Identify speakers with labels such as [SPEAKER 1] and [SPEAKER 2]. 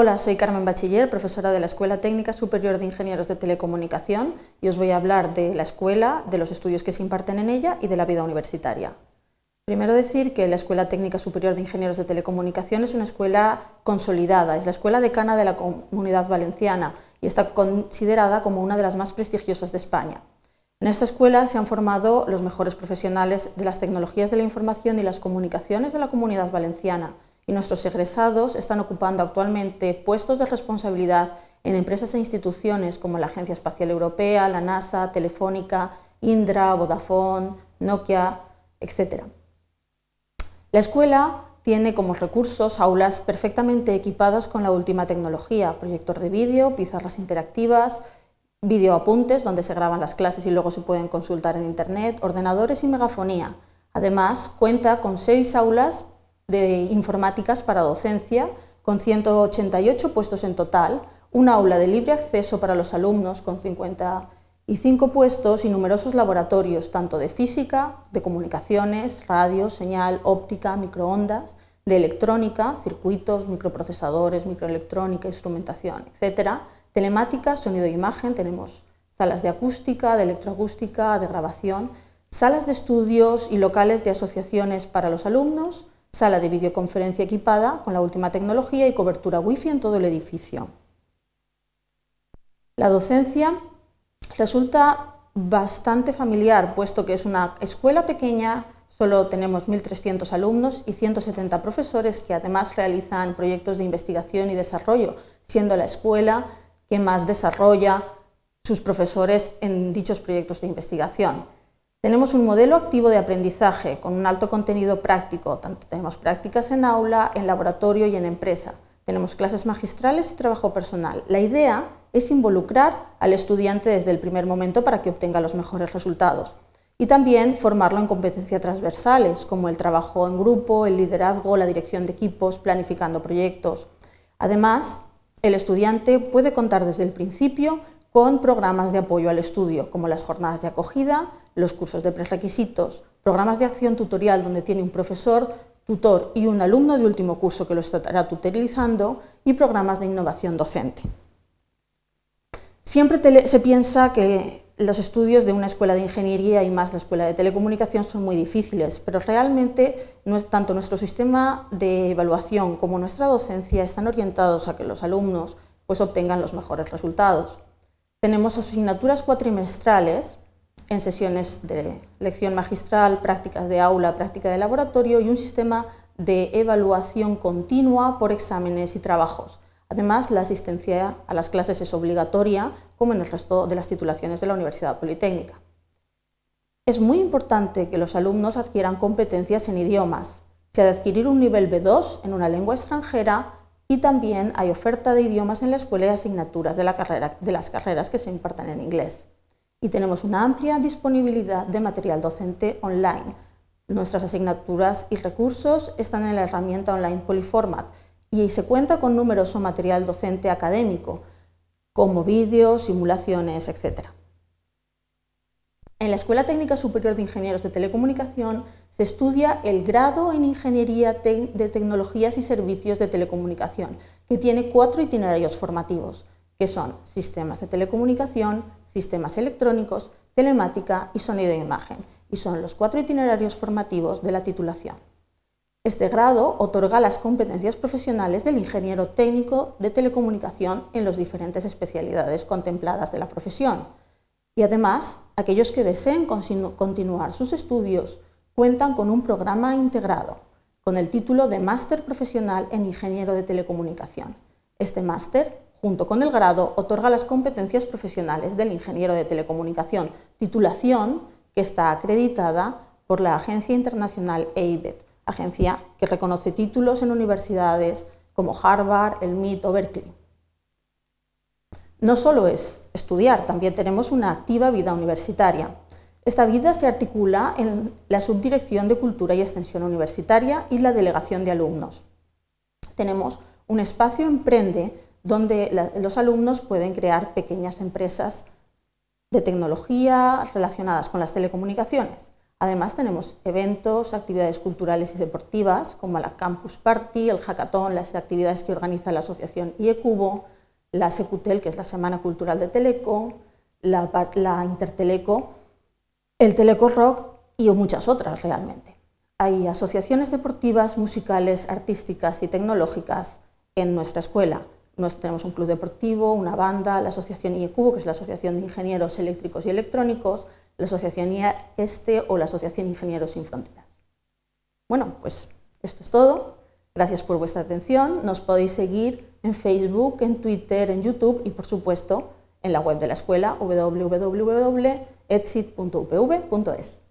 [SPEAKER 1] Hola, soy Carmen Bachiller, profesora de la Escuela Técnica Superior de Ingenieros de Telecomunicación y os voy a hablar de la escuela, de los estudios que se imparten en ella y de la vida universitaria. Primero decir que la Escuela Técnica Superior de Ingenieros de Telecomunicación es una escuela consolidada, es la escuela decana de la Comunidad Valenciana y está considerada como una de las más prestigiosas de España. En esta escuela se han formado los mejores profesionales de las tecnologías de la información y las comunicaciones de la Comunidad Valenciana, y nuestros egresados están ocupando actualmente puestos de responsabilidad en empresas e instituciones como la Agencia Espacial Europea, la NASA, Telefónica, Indra, Vodafone, Nokia, etc. La escuela tiene como recursos aulas perfectamente equipadas con la última tecnología, proyector de vídeo, pizarras interactivas, videoapuntes donde se graban las clases y luego se pueden consultar en Internet, ordenadores y megafonía. Además, cuenta con seis aulas de informáticas para docencia, con 188 puestos en total, un aula de libre acceso para los alumnos con 55 puestos y numerosos laboratorios, tanto de física, de comunicaciones, radio, señal, óptica, microondas, de electrónica, circuitos, microprocesadores, microelectrónica, instrumentación, etc. Telemática, sonido e imagen, tenemos salas de acústica, de electroacústica, de grabación, salas de estudios y locales de asociaciones para los alumnos, sala de videoconferencia equipada con la última tecnología y cobertura Wi-Fi en todo el edificio. La docencia resulta bastante familiar, puesto que es una escuela pequeña, solo tenemos 1.300 alumnos y 170 profesores que además realizan proyectos de investigación y desarrollo, siendo la escuela que más desarrolla sus profesores en dichos proyectos de investigación. Tenemos un modelo activo de aprendizaje con un alto contenido práctico, tanto tenemos prácticas en aula, en laboratorio y en empresa. Tenemos clases magistrales y trabajo personal. La idea es involucrar al estudiante desde el primer momento para que obtenga los mejores resultados y también formarlo en competencias transversales como el trabajo en grupo, el liderazgo, la dirección de equipos, planificando proyectos. Además, el estudiante puede contar desde el principio con programas de apoyo al estudio, como las jornadas de acogida, los cursos de prerequisitos, programas de acción tutorial donde tiene un profesor, tutor y un alumno de último curso que lo estará tutorizando y programas de innovación docente. Siempre se piensa que los estudios de una escuela de ingeniería y más la escuela de telecomunicación son muy difíciles, pero realmente tanto nuestro sistema de evaluación como nuestra docencia están orientados a que los alumnos pues, obtengan los mejores resultados. Tenemos asignaturas cuatrimestrales en sesiones de lección magistral, prácticas de aula, práctica de laboratorio y un sistema de evaluación continua por exámenes y trabajos. Además, la asistencia a las clases es obligatoria, como en el resto de las titulaciones de la Universidad Politécnica. Es muy importante que los alumnos adquieran competencias en idiomas. Se ha de adquirir un nivel B2 en una lengua extranjera y también hay oferta de idiomas en la escuela y asignaturas de, las carreras que se impartan en inglés. Y tenemos una amplia disponibilidad de material docente online. Nuestras asignaturas y recursos están en la herramienta online Polyformat y se cuenta con numeroso material docente académico, como vídeos, simulaciones, etc. En la Escuela Técnica Superior de Ingenieros de Telecomunicación se estudia el grado en Ingeniería de Tecnologías y Servicios de Telecomunicación, que tiene cuatro itinerarios formativos, que son sistemas de telecomunicación, sistemas electrónicos, telemática y sonido e imagen, y son los cuatro itinerarios formativos de la titulación. Este grado otorga las competencias profesionales del ingeniero técnico de telecomunicación en las diferentes especialidades contempladas de la profesión y además, aquellos que deseen continuar sus estudios cuentan con un programa integrado, con el título de Máster Profesional en Ingeniero de Telecomunicación. Este máster, junto con el grado, otorga las competencias profesionales del ingeniero de telecomunicación, titulación que está acreditada por la Agencia Internacional EIBET, agencia que reconoce títulos en universidades como Harvard, el MIT o Berkeley. No solo es estudiar, también tenemos una activa vida universitaria. Esta vida se articula en la Subdirección de Cultura y Extensión Universitaria y la Delegación de Alumnos. Tenemos un espacio Emprende donde los alumnos pueden crear pequeñas empresas de tecnología relacionadas con las telecomunicaciones. Además tenemos eventos, actividades culturales y deportivas como la Campus Party, el Hackathon, las actividades que organiza la asociación IECubo, la Secutel, que es la Semana Cultural de Teleco, la, Interteleco, el Teleco Rock y muchas otras realmente. Hay asociaciones deportivas, musicales, artísticas y tecnológicas en nuestra escuela. Nos, tenemos un club deportivo, una banda, la asociación IECubo, que es la Asociación de Ingenieros Eléctricos y Electrónicos, la Asociación Este o la Asociación Ingenieros Sin Fronteras. Bueno, pues esto es todo. Gracias por vuestra atención. Nos podéis seguir en Facebook, en Twitter, en YouTube y, por supuesto, en la web de la escuela www.exit.upv.es.